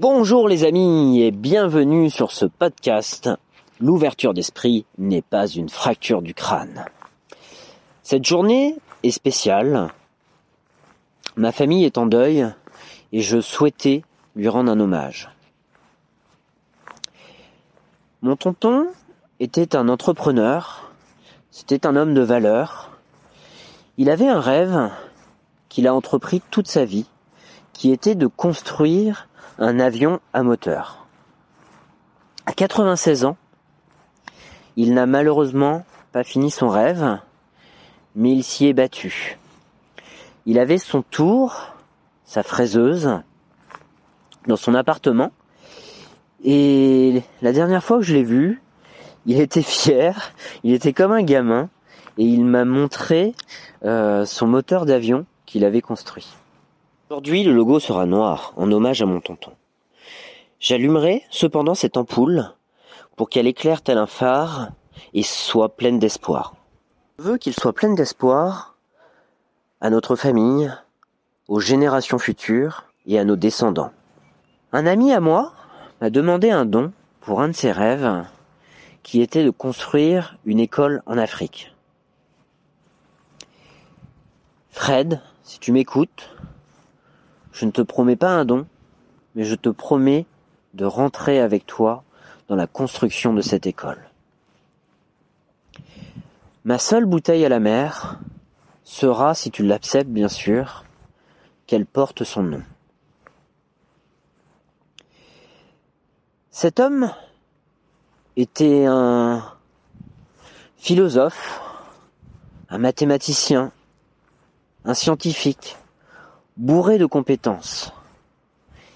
Bonjour les amis et bienvenue sur ce podcast. L'ouverture d'esprit n'est pas une fracture du crâne. Cette journée est spéciale. Ma famille est en deuil et je souhaitais lui rendre un hommage. Mon tonton était un entrepreneur, c'était un homme de valeur. Il avait un rêve qu'il a entrepris toute sa vie, qui était de construire un avion à moteur. À 96 ans, il n'a malheureusement pas fini son rêve, mais il s'y est battu. Il avait son tour, sa fraiseuse, dans son appartement, et la dernière fois que je l'ai vu, il était fier, il était comme un gamin, et il m'a montré euh, son moteur d'avion qu'il avait construit. Aujourd'hui, le logo sera noir, en hommage à mon tonton. J'allumerai cependant cette ampoule pour qu'elle éclaire tel un phare et soit pleine d'espoir. Je veux qu'il soit plein d'espoir à notre famille, aux générations futures et à nos descendants. Un ami à moi m'a demandé un don pour un de ses rêves qui était de construire une école en Afrique. Fred, si tu m'écoutes, je ne te promets pas un don, mais je te promets de rentrer avec toi dans la construction de cette école. Ma seule bouteille à la mer sera, si tu l'acceptes bien sûr, qu'elle porte son nom. Cet homme était un philosophe, un mathématicien, un scientifique, bourré de compétences.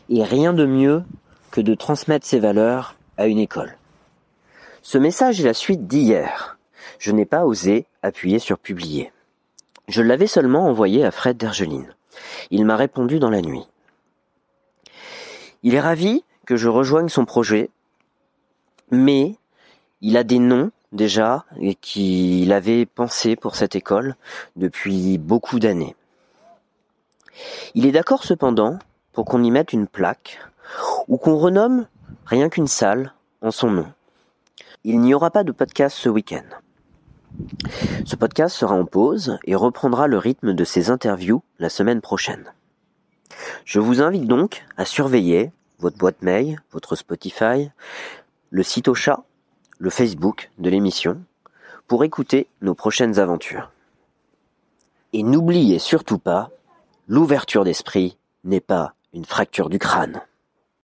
Et rien de mieux que de transmettre ses valeurs à une école. Ce message est la suite d'hier. Je n'ai pas osé appuyer sur publier. Je l'avais seulement envoyé à Fred d'Ergeline. Il m'a répondu dans la nuit. Il est ravi que je rejoigne son projet, mais il a des noms déjà et qu'il avait pensé pour cette école depuis beaucoup d'années. Il est d'accord cependant pour qu'on y mette une plaque ou qu'on renomme rien qu'une salle en son nom. Il n'y aura pas de podcast ce week-end. Ce podcast sera en pause et reprendra le rythme de ses interviews la semaine prochaine. Je vous invite donc à surveiller votre boîte mail, votre Spotify, le site au chat, le Facebook de l'émission, pour écouter nos prochaines aventures. Et n'oubliez surtout pas, l'ouverture d'esprit n'est pas une fracture du crâne.